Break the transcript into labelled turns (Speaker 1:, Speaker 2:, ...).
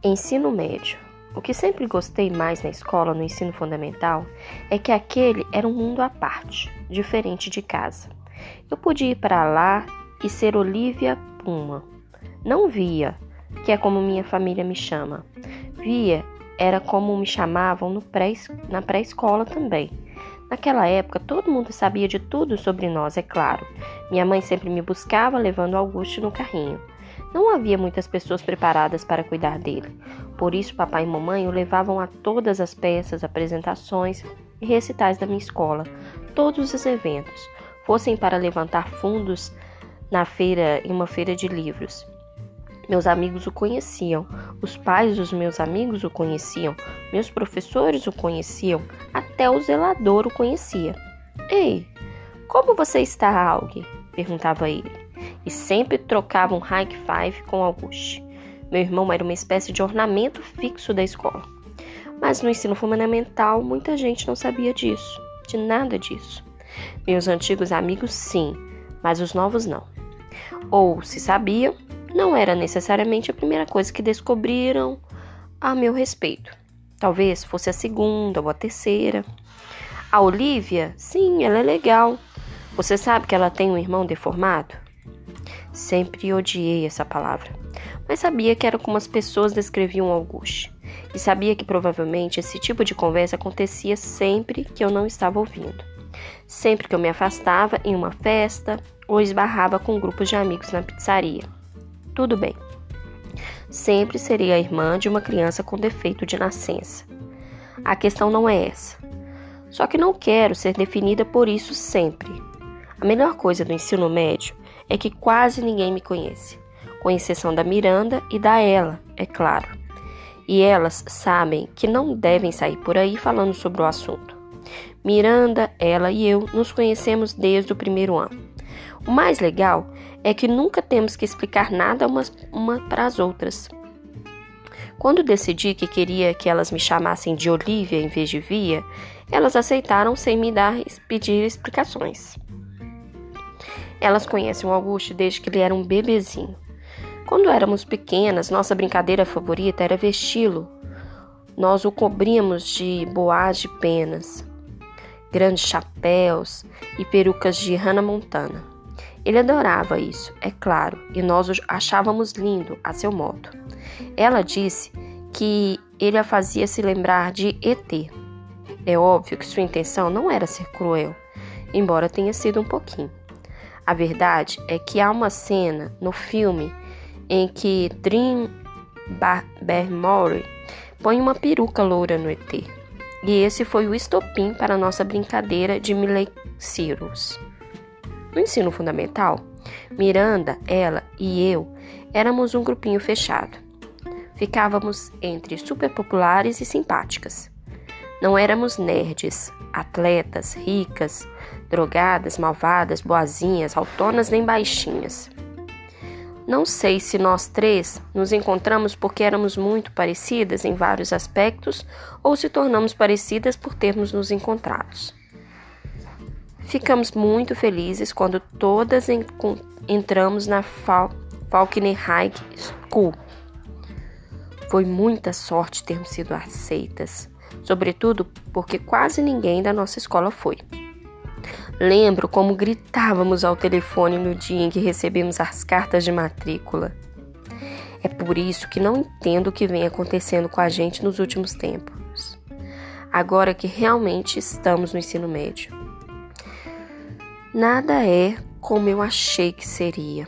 Speaker 1: Ensino médio. O que sempre gostei mais na escola, no ensino fundamental, é que aquele era um mundo à parte, diferente de casa. Eu podia ir para lá e ser Olivia Puma. Não via, que é como minha família me chama. Via era como me chamavam pré, na pré-escola também. Naquela época, todo mundo sabia de tudo sobre nós, é claro. Minha mãe sempre me buscava levando Augusto no carrinho. Não havia muitas pessoas preparadas para cuidar dele. Por isso, papai e mamãe o levavam a todas as peças, apresentações e recitais da minha escola, todos os eventos, fossem para levantar fundos na feira, em uma feira de livros. Meus amigos o conheciam, os pais dos meus amigos o conheciam, meus professores o conheciam, até o zelador o conhecia. Ei, como você está, Aug? perguntava ele e sempre trocava um high five com Auguste. Meu irmão era uma espécie de ornamento fixo da escola. Mas no ensino fundamental, muita gente não sabia disso, de nada disso. Meus antigos amigos, sim, mas os novos não. Ou, se sabiam, não era necessariamente a primeira coisa que descobriram a meu respeito. Talvez fosse a segunda ou a terceira. A Olivia, sim, ela é legal. Você sabe que ela tem um irmão deformado? Sempre odiei essa palavra, mas sabia que era como as pessoas descreviam Auguste, e sabia que provavelmente esse tipo de conversa acontecia sempre que eu não estava ouvindo. Sempre que eu me afastava em uma festa ou esbarrava com grupos de amigos na pizzaria. Tudo bem. Sempre serei a irmã de uma criança com defeito de nascença. A questão não é essa. Só que não quero ser definida por isso sempre. A melhor coisa do ensino médio é que quase ninguém me conhece, com exceção da Miranda e da ela, é claro. E elas sabem que não devem sair por aí falando sobre o assunto. Miranda, ela e eu nos conhecemos desde o primeiro ano. O mais legal é que nunca temos que explicar nada uma, uma para as outras. Quando decidi que queria que elas me chamassem de Olivia em vez de Via, elas aceitaram sem me dar pedir explicações. Elas conhecem o Augusto desde que ele era um bebezinho. Quando éramos pequenas, nossa brincadeira favorita era vesti-lo. Nós o cobríamos de boás de penas, grandes chapéus e perucas de Hannah Montana. Ele adorava isso, é claro, e nós o achávamos lindo a seu modo. Ela disse que ele a fazia se lembrar de ET. É óbvio que sua intenção não era ser cruel, embora tenha sido um pouquinho. A verdade é que há uma cena no filme em que Dream Barrymore põe uma peruca loura no ET. E esse foi o estopim para a nossa brincadeira de Miley Cyrus. No ensino fundamental, Miranda, ela e eu éramos um grupinho fechado. Ficávamos entre super populares e simpáticas. Não éramos nerds, atletas, ricas, drogadas, malvadas, boazinhas, autonas nem baixinhas. Não sei se nós três nos encontramos porque éramos muito parecidas em vários aspectos ou se tornamos parecidas por termos nos encontrados. Ficamos muito felizes quando todas entramos na Fal Falkner High School. Foi muita sorte termos sido aceitas, sobretudo porque quase ninguém da nossa escola foi. Lembro como gritávamos ao telefone no dia em que recebemos as cartas de matrícula. É por isso que não entendo o que vem acontecendo com a gente nos últimos tempos. Agora que realmente estamos no ensino médio. Nada é como eu achei que seria.